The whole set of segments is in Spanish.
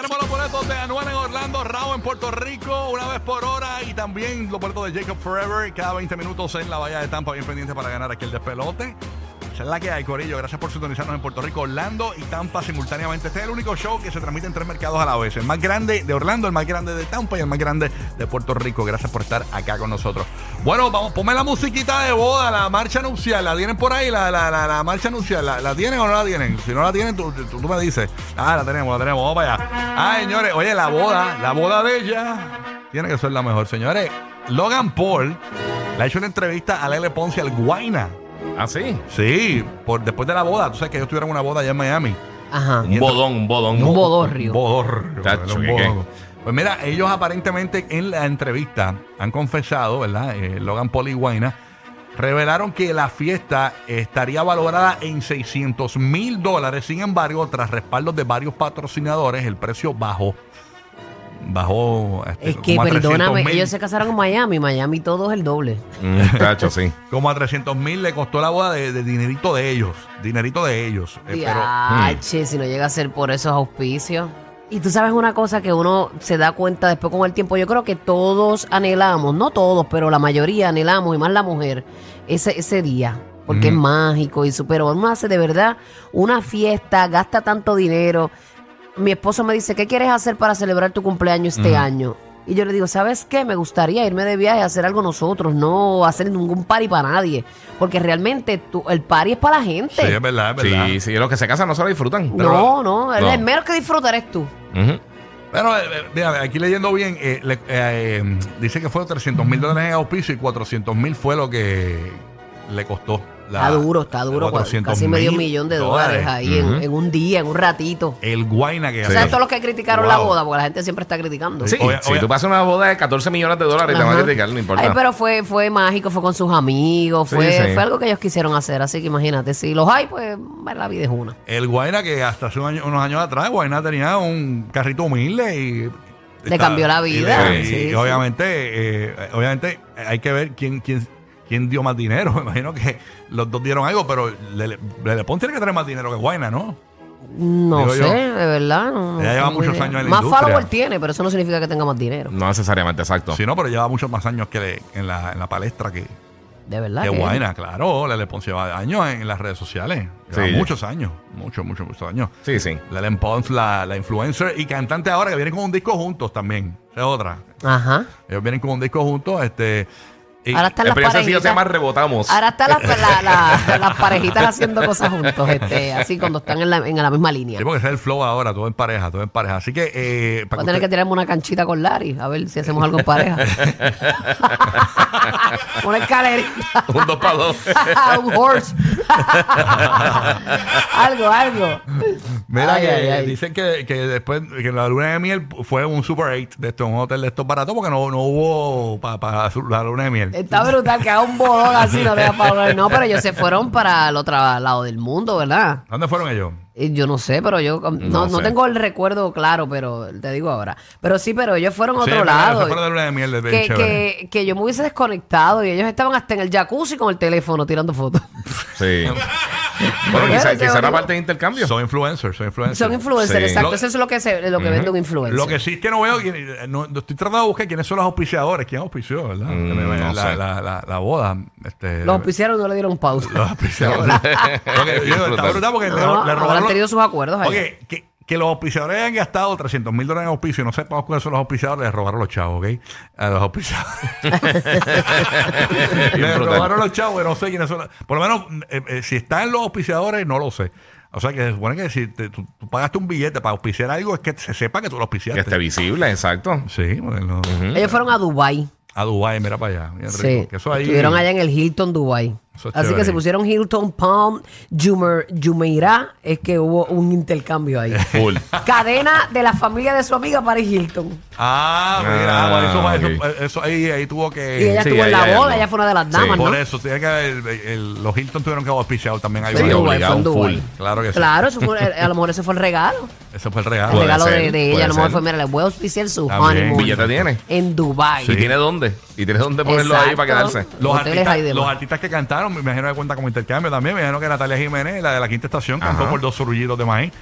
Tenemos los boletos de Anuel en Orlando, Rao en Puerto Rico, una vez por hora. Y también los boletos de Jacob Forever, cada 20 minutos en la Bahía de Tampa, bien pendiente para ganar aquí el despelote. Es la que hay, Corillo. Gracias por sintonizarnos en Puerto Rico, Orlando y Tampa simultáneamente. Este es el único show que se transmite en tres mercados a la vez. El más grande de Orlando, el más grande de Tampa y el más grande de Puerto Rico. Gracias por estar acá con nosotros. Bueno, vamos, ponme la musiquita de boda, la marcha nupcial. ¿La tienen por ahí? La, la, la, la marcha nupcial. ¿La, ¿La tienen o no la tienen? Si no la tienen, tú, tú, tú me dices. Ah, la tenemos, la tenemos. Vamos para allá. Ah, señores, oye, la boda, la boda de ella tiene que ser la mejor. Señores, Logan Paul le ha hecho una entrevista a Lele Ponce al Guaina. ¿Ah, sí? Sí, por, después de la boda. Tú sabes que ellos tuvieron una boda allá en Miami. Ajá. Un bodón, un bodón. Un bodorrio. Un bodorrio. Un ¿qué, qué? bodorrio. Pues mira, ellos aparentemente en la entrevista han confesado, ¿verdad? Eh, Logan Paul y Guayna revelaron que la fiesta estaría valorada en 600 mil dólares. Sin embargo, tras respaldos de varios patrocinadores, el precio bajó. Bajó. este, Es que, como a 300 perdóname, ellos se casaron en Miami. Miami todo es el doble. Mm, tacho, sí. Como a 300 mil le costó la boda de, de dinerito de ellos. Dinerito de ellos. Eh, pero, Diache, si no llega a ser por esos auspicios. Y tú sabes una cosa que uno se da cuenta después con el tiempo. Yo creo que todos anhelamos, no todos, pero la mayoría anhelamos, y más la mujer, ese, ese día. Porque es mágico y super. Uno hace de verdad una fiesta, gasta tanto dinero. Mi esposo me dice, ¿qué quieres hacer para celebrar tu cumpleaños este año? Y yo le digo, ¿sabes qué? Me gustaría irme de viaje a hacer algo nosotros, no hacer ningún party para nadie. Porque realmente tú- el party es para la gente. sí, es verdad, es verdad. Sí, sí, los que se casan no se lo disfrutan. No, no, el, No. el menos que disfruta eres tú. Ujú. Pero, eh, eh, mira, aquí leyendo bien, eh, le- eh, eh, dice que fue 300 mil dólares en auspicio y 400 mil fue lo que le costó. La- está duro, está duro. 400 Casi medio mil millón de dólares, ahí en, en un día, en un ratito. El guayna que O sea, todos los que criticaron la boda, porque la gente siempre está criticando. Sí, Obvia- si obvia- tú pasas una boda de 14 millones de dólares y te van a criticar, no importa. Ay, pero fue, fue mágico, fue con sus amigos, Sí, fue, sí. fue algo que ellos quisieron hacer. Así que imagínate, si los hay, pues la vida es una. El guayna que hasta hace un año- unos años atrás, guayna tenía un carrito humilde y... Le cambió la y vida, y, sí, y sí. obviamente, eh, obviamente hay que ver quién, quién, quién dio más dinero. Me imagino que los dos dieron algo, pero Lele, Lele Pons tiene que tener más dinero que Guayna, ¿no? No Digo sé, yo. de verdad. no- Ella lleva muchos idea. años en la Más industria. follower tiene, pero eso no significa que tenga más dinero. No necesariamente, exacto. Sí, no, pero lleva muchos más años que le- en, la, en la palestra que, De verdad. que que- Guayna, claro. Lele Pons lleva años en, las redes sociales. Lleva Sí. muchos años. Muchos, muchos, muchos años. Sí, sí. Lele Pons, la, la influencer y cantante ahora que vienen con un disco juntos también. Esa es otra. Ajá. Ellos vienen con un disco juntos. Este, y- Ahora están las parejitas. llama Rebotamos. Ahora están las, la- la- las parejitas haciendo cosas juntos, este, así cuando están en la, en la misma línea. Sí, porque ese es el flow ahora, todo en pareja, todo en pareja. Así que, eh, Voy a tener que tirarme una canchita con Larry, a ver si hacemos algo en pareja. una escalerita. Un dos para dos. un horse. algo, algo. Mira Ay, que ay, ay. dicen que, que después que la luna de miel fue un Super 8 de esto, un hotel de estos baratos porque no, no hubo para la luna de miel. Está brutal que haga un bodón así, no deja para hablar. No, pero ellos se fueron para el otro lado del mundo, ¿verdad? ¿Dónde fueron ellos? Y Yo no sé, pero yo no, No no sé. tengo el recuerdo claro, pero te digo ahora. Pero sí, pero ellos fueron a Sí, otro lado. de de que, que, que yo me hubiese desconectado y ellos estaban hasta en el jacuzzi con el teléfono tirando fotos. Sí. bueno, quizá, quizá era parte de intercambio. Son influencers, son influencers. Son influencers, Sí. exacto. Lo- Eso es lo que, se, lo que vende un influencer. Lo que sí es que no veo, quién- no, no estoy tratando de buscar quiénes son los auspiciadores, quién auspició, ¿verdad? Mm, me- no la, sé. la, la, la boda. Este, Los auspiciaron y no le dieron pausa. los auspiciadores. Porque, yo, está brutal porque le, No, le habrán robaron. tenido sus acuerdos ahí. Oye, que, que los auspiciadores hayan gastado 300 mil dólares en auspicio y no sepamos cuáles son los auspiciadores, les robaron los chavos, ¿ok? A los auspiciadores. les robaron los chavos, no sé quiénes son. los- Por lo menos, eh, eh, si están los auspiciadores, no lo sé. O sea que se supone que si te- tú, tú pagaste un billete para auspiciar algo, es que se sepa que tú lo Que auspiciaste. esté visible, exacto. Sí, porque no- Ellos fueron a Dubai. a Dubái, mira para allá. bien Sí. rico. Que eso ahí, Estuvieron allá en el Hilton Dubai. Eso es Así que se pusieron Hilton, Palm, Jumer, Jumeirah, es que hubo un intercambio ahí. Full. Cadena de la familia de su amiga Paris Hilton. Ah, mira, Ah, bueno, eso, fue- ok. eso, eso ahí, ahí tuvo que. Y ella sí, estuvo en la ella boda, no. ella fue una de las Sí. damas, ¿no? Por eso, tiene que el- el- los Hilton tuvieron que haber auspiciado también. Ahí Sí, Dubái, obligado, fue en Dubái. full. Claro que sí. Claro, eso fue- a lo mejor ese fue el regalo. Ese fue el El regalo. Puede regalo de, ella. A lo mejor ser. fue, mira, le voy a auspiciar su También. honeymoon. ¿Billete tiene? En Dubai. ¿Y tiene dónde? ¿Y tiene dónde ponerlo ahí para quedarse? Los artistas, los que cantaron, me imagino que cuenta como intercambio también. Me imagino que Natalia Jiménez, la de la quinta estación, cantó Ajá. por dos surullitos de maíz.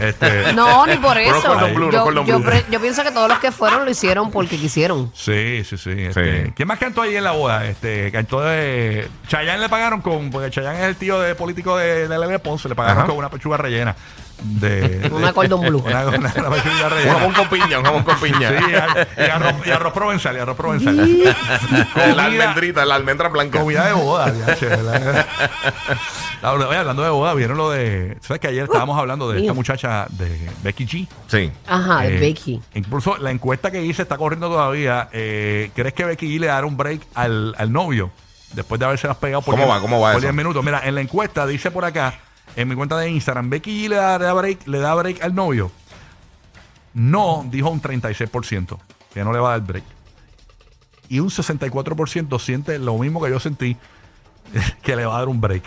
Este, No, ni por eso. blue, no yo, yo yo pienso que todos los que fueron lo hicieron porque quisieron. Sí, sí, sí. este, Sí. ¿Quién más cantó ahí en la boda? Este, cantó de. Chayanne le pagaron con. Porque Chayanne es el tío de político de, de Lele Ponce. Le pagaron Ajá. con una pechuga rellena. De, Una cordon blue. Una, una- Un rellena. jamón con piña, un jamón con piña. Sí, y, ar- y arroz, y arroz provenzal, y arroz provenzal. la almendrita, la almendra blanca. comida de boda, oye, hablando de boda, vieron lo de. ¿Sabes que ayer estábamos hablando de esta mío. muchacha de Becky G? Sí. Ajá, de Eh, Becky. Incluso la encuesta que hice está corriendo todavía. Eh, ¿Crees que Becky G le dará un break al, al novio? Después de haberse las pegado por, ¿Cómo diez- va? ¿Cómo va por eso? 10 minutos. Mira, en la encuesta dice por acá, en mi cuenta de Instagram, Becky le da break, le da break al novio. No, dijo un 36%, que no le va a dar break. Y un 64% siente lo mismo que yo sentí, que le va a dar un break.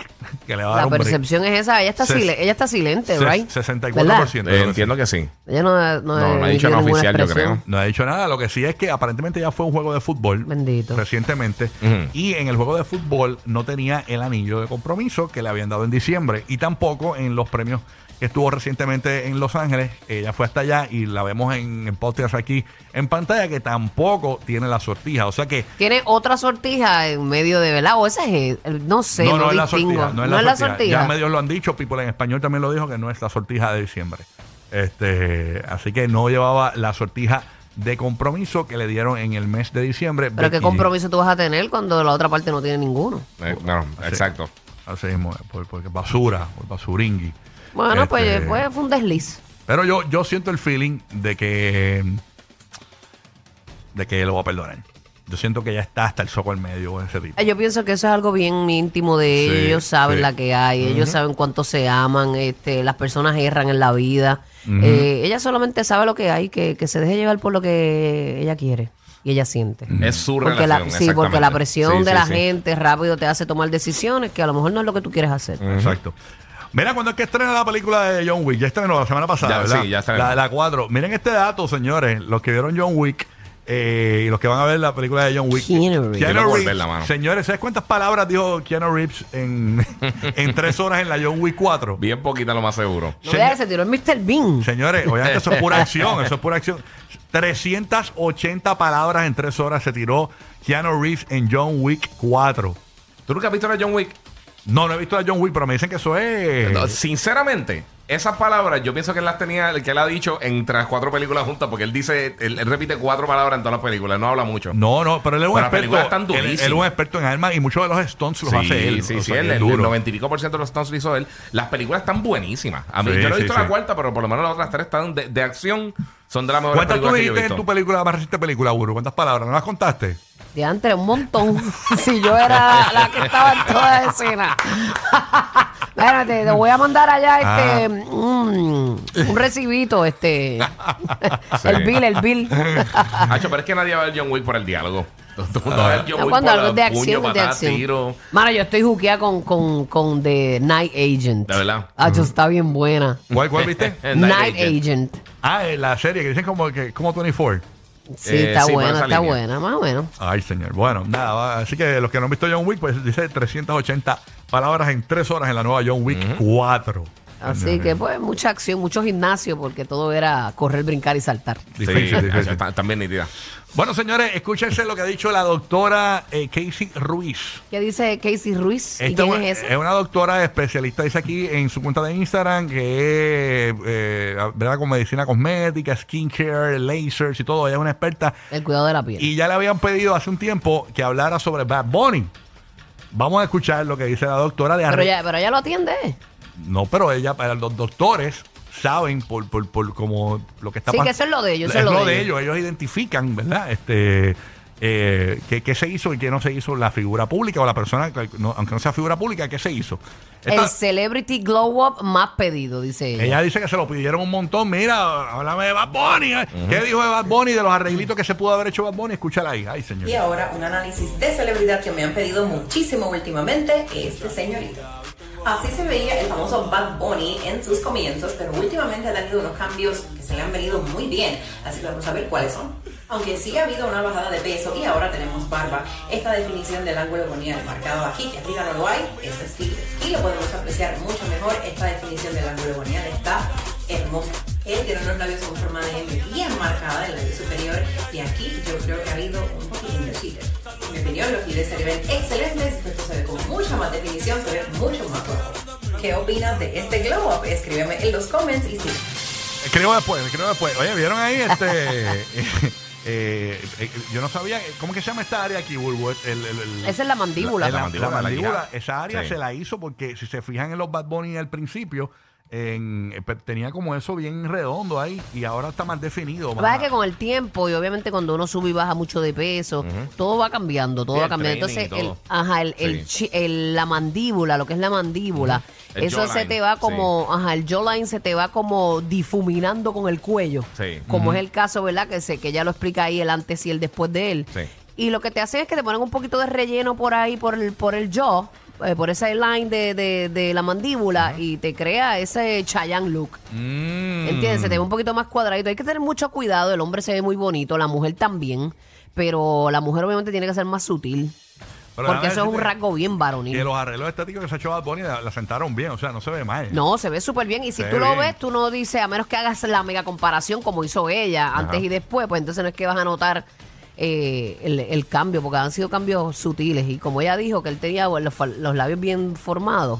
Que le va a dar La un break. percepción es esa. Ella está, Ses- sile- ella está silente, right? 64%. ¿Verdad? creo Eh, sí. entiendo que sí. Ella no, no, No, no ha dicho emitido nada ninguna oficial, yo expresión. creo. No ha dicho nada. Lo que sí es que aparentemente ya fue un juego de fútbol. Bendito. Recientemente. Ujú. Y en el juego de fútbol no tenía el anillo de compromiso que le habían dado en diciembre. Y tampoco en los premios que estuvo recientemente en Los Ángeles. Ella fue hasta allá y la vemos en, en podcast aquí en pantalla que tampoco tiene la sortija. O sea que. Tiene otra sortija en medio de, ¿verdad? O esa es, no sé, no, no, no es la sortija. No es la sortija. Ya medios lo han dicho. People en español también lo dijo que no es la sortija de diciembre. Este, así que no llevaba la sortija de compromiso que le dieron en el mes de diciembre. Pero qué Becky compromiso tú vas a tener cuando la otra parte no tiene ninguno. Eh, no, exacto. Así mismo, por, por basura, por basuringui. Bueno, Este, pues, pues fue un desliz. Pero yo, yo siento el feeling de que de que lo va a perdonar. Yo siento que ya está hasta el soco al medio con ese tipo. Eh, Yo pienso que eso es algo bien íntimo de ellos. Sí, ellos saben sí. la que hay, ellos saben cuánto se aman, este, las personas erran en la vida. Eh, ella solamente sabe lo que hay, que, que se deje llevar por lo que ella quiere y ella siente. Es su Porque relación. la, sí, porque la presión Sí, de sí, la sí. gente rápido te hace tomar decisiones que a lo mejor no es lo que tú quieres hacer. Exacto. Mira, cuando es que estrena la película de John Wick? Ya estrenó la semana pasada, Ya, ¿verdad? sí, ya estrenó. La, la 4. Miren este dato, señores. Los que vieron John Wick eh, y los que van a ver la película de John Wick. Keanu Reeves. Mano. Señores, ¿sabes cuántas palabras dijo Keanu Reeves en, en tres horas en la John Wick 4? Bien poquita lo más seguro. No vea se tiró el Mr. Bean. Señores, oigan que eso es pura acción, eso es pura acción. 380 palabras en tres horas se tiró Keanu Reeves en John Wick 4. ¿Tú nunca has visto la John Wick? No, no he visto a John Wick, pero me dicen que eso es... No, sinceramente, esas palabras yo pienso que él las tenía, que él ha dicho entre las cuatro películas juntas, porque él dice, él, él repite cuatro palabras en todas las películas, no habla mucho. No, no, pero él es un Pero las películas experto. están Él, él es un experto en armas y muchos de los stunts los sí, hace él. sí, O sí, sea, él, el, duro. 90 y pico por ciento de los stunts lo hizo él. Las películas están buenísimas. A mí, Sí, yo no he visto sí. la cuarta, pero por lo menos las otras tres están de, de acción, son de las mejores ¿Cuántas tú películas yo he dijiste en tu película, la más reciente película, Buru? ¿Cuántas palabras? ¿No las contaste? De antes, un montón. si yo era la que estaba en toda escena. Espérate, te voy a mandar allá este Ah. un, un recibito, este. el bill, el bill. Hacho, pero es que nadie va a ver John Wick por el diálogo. Todo el mundo va a ver John No, Wick cuando por algo es de acción, es de patadas, acción. tiros. Mano, yo estoy juqueada con, con, con The Night Agent. De verdad. Ah, está bien buena. ¿Cuál, cuál viste? Night Night, Agent. ah, eh, la serie que dicen como, que, como 24. Sí, Eh, está sí, por buena, esa está línea. buena, más o menos. Ay, señor. Bueno, nada, va- así que los que no han visto John Wick, pues dice 380 palabras en tres horas en la nueva John Wick 4. Así que, pues, mucha acción, mucho gimnasio, porque todo era correr, brincar y saltar. Sí, Difícil, difícil. está- también nítida. Bueno, señores, escúchense lo que ha dicho la doctora eh, Casey Ruiz. ¿Qué dice Casey Ruiz? ¿Y Esta quién es ese? una doctora especialista, dice aquí en su cuenta de Instagram, que es, eh, ¿verdad? con medicina cosmética, skincare, lasers y todo. Ella es una experta. El cuidado de la piel. Y ya le habían pedido hace un tiempo que hablara sobre Bad Bunny. Vamos a escuchar lo que dice la doctora de pero, ya, pero ella lo atiende. No, pero ella, para los doctores saben por, por, por como lo que está Sí, que eso es lo de ellos, eso es lo de ellos. Ellos identifican, ¿verdad? Este eh, ¿qué, qué se hizo y qué no se hizo la figura pública o la persona, no- aunque no sea figura pública, ¿qué se hizo? Esta- El Celebrity Glow Up más pedido, dice ella. ella dice que se lo pidieron un montón. Mira, háblame de Bad Bunny. ¿eh? ¿Qué dijo de Bad Bunny? De los arreglitos que se pudo haber hecho Bad Bunny. Escúchala ahí. Ay, señor. Y ahora un análisis de celebridad que me han pedido muchísimo últimamente, este señorito. Así se veía el famoso Bad Bunny en sus comienzos, pero últimamente ha tenido unos cambios que se le han venido muy bien, así que vamos a ver cuáles son. Aunque sí ha habido una bajada de peso y ahora tenemos barba, esta definición del ángulo gonial marcado aquí, que arriba no lo hay, es tigre. Y lo podemos apreciar mucho mejor, esta definición del ángulo gonial está hermosa. Él tiene unos labios con forma de M bien marcada en el labio superior y aquí yo creo que ha habido un poquitín de filler. En mi opinión, los fillers se ven excelentes, esto se ve con mucha más definición, se ve mucho más guapo. ¿Qué opinas de este glow up? Escríbeme en los comments y sí. Escribo después, escribo después. Oye, ¿vieron ahí este...? eh, eh, yo no sabía, ¿cómo que se llama esta área aquí, Bulbo? El- el- el- Esa es la mandíbula. La, la La mandíbula, mandíbula, la hija. esa área Sí. se la hizo porque si se fijan en los Bad Bunny al principio, en- eh, tenía como eso bien redondo ahí y ahora está más definido. Lo que más- pasa es que con el tiempo y obviamente cuando uno sube y baja mucho de peso, todo va cambiando, todo Sí, va el cambiando. Entonces, el, ajá, el, el Sí. chi- el- la mandíbula, lo que es la mandíbula, El eso se te va como, ajá, el jawline se te va como difuminando con el cuello. Sí. Como es el caso, ¿verdad? Que sé que ya lo explica ahí el antes y el después de él. Sí. Y lo que te hace es que te ponen un poquito de relleno por ahí, por el, por el jaw, eh, por esa line de, de, de la mandíbula y te crea ese Chayanne look. Mm. ¿Entiendes? Se te ve un poquito más cuadradito. Hay que tener mucho cuidado. El hombre se ve muy bonito, la mujer también. Pero la mujer obviamente tiene que ser más sutil. Pero porque eso es un rasgo bien varonil. Que los arreglos estéticos que se ha hecho Bad Bunny la, la sentaron bien, o sea, no se ve mal. No, se ve súper bien. Y si Se tú ve lo bien. ves, tú no dices, a menos que hagas la mega comparación como hizo ella antes y después, pues entonces no es que vas a notar eh, el, el cambio, porque han sido cambios sutiles. Y como ella dijo que él tenía los, fa- los labios bien formados,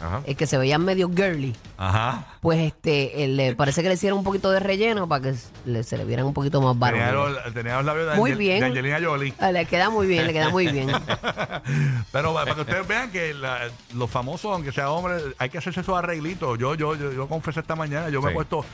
Ajá. eh, que se veían medio girly, Ajá. pues este él, le parece que le hicieron un poquito de relleno para que se le, se le vieran un poquito más Tenía los, tenía los labios de, Muy Angel- bien. de Angelina Jolie. Ah, Le queda muy bien, le queda muy bien. Pero para que ustedes vean que la- los famosos, aunque sea hombre, hay que hacerse esos arreglitos. Yo, yo, yo, yo confesé esta mañana, yo me he Sí. puesto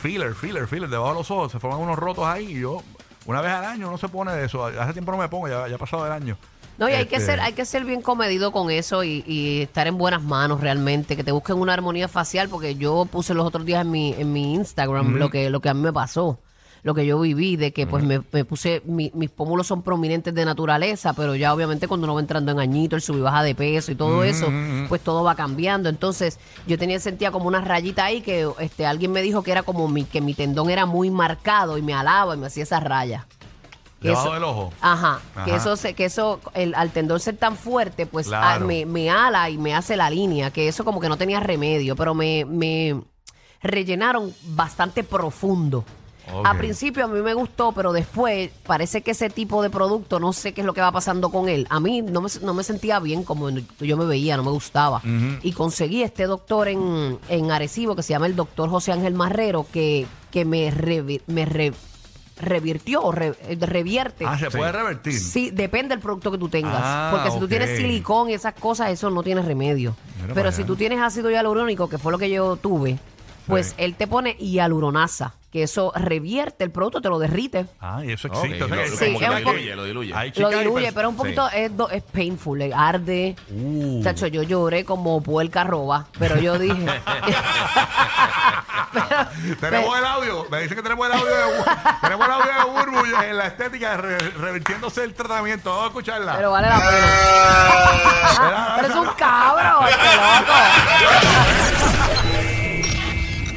filler, filler, filler, debajo de los ojos, se forman unos rotos ahí y yo, una vez al año no se pone de eso. Hace tiempo no me pongo, ya, ya ha pasado el año. No, y hay que Este, ser, hay que ser bien comedido con eso y, y estar en buenas manos realmente, que te busquen una armonía facial, porque yo puse los otros días en mi, en mi Instagram lo que, lo que a mí me pasó, lo que yo viví, de que pues me, me puse, mi- mis pómulos son prominentes de naturaleza, pero ya obviamente cuando uno va entrando en añito, el sub y baja de peso y todo eso, pues todo va cambiando. Entonces, yo tenía sentía como una rayita ahí que este alguien me dijo que era como mi, que mi tendón era muy marcado y me alaba y me hacía esa raya. Debajo eso- del ojo. Ajá, que eso, se, que eso el, al tendón ser tan fuerte, pues Claro. me, me ala y me hace la línea, que eso como que no tenía remedio, pero me, me rellenaron bastante profundo. Ok. A principio a mí me gustó, pero después parece que ese tipo de producto, no sé qué es lo que va pasando con él. A mí no me, no me sentía bien como yo me veía, no me gustaba. Y conseguí este doctor en, en Arecibo que se llama el doctor José Ángel Marrero, que, que me, me re- revirtió, o re- revierte. Ah, se puede revertir. Sí, depende del producto que tú tengas. Ah, porque si tú ok. tienes silicón y esas cosas, eso no tiene remedio. Pero si allá. tú tienes ácido hialurónico, que fue lo que yo tuve, pues Sí. él te pone hialuronasa, que eso revierte el producto, te lo derrite. Ah, y eso Ok, existe. o sea, lo- que- Sí, como que es lo un poco- diluye, lo diluye. Hay Lo chicas y diluye, pers- pero un poquito es, do- es painful, le arde. Uh. Chacho, yo lloré como puerca roba, pero yo dije... Tenemos el audio, me dicen que tenemos el audio de, tenemos el audio de Burbu en la estética re- revirtiéndose el tratamiento. Vamos a escucharla. pero vale la pena. pero es un cabro, este loco.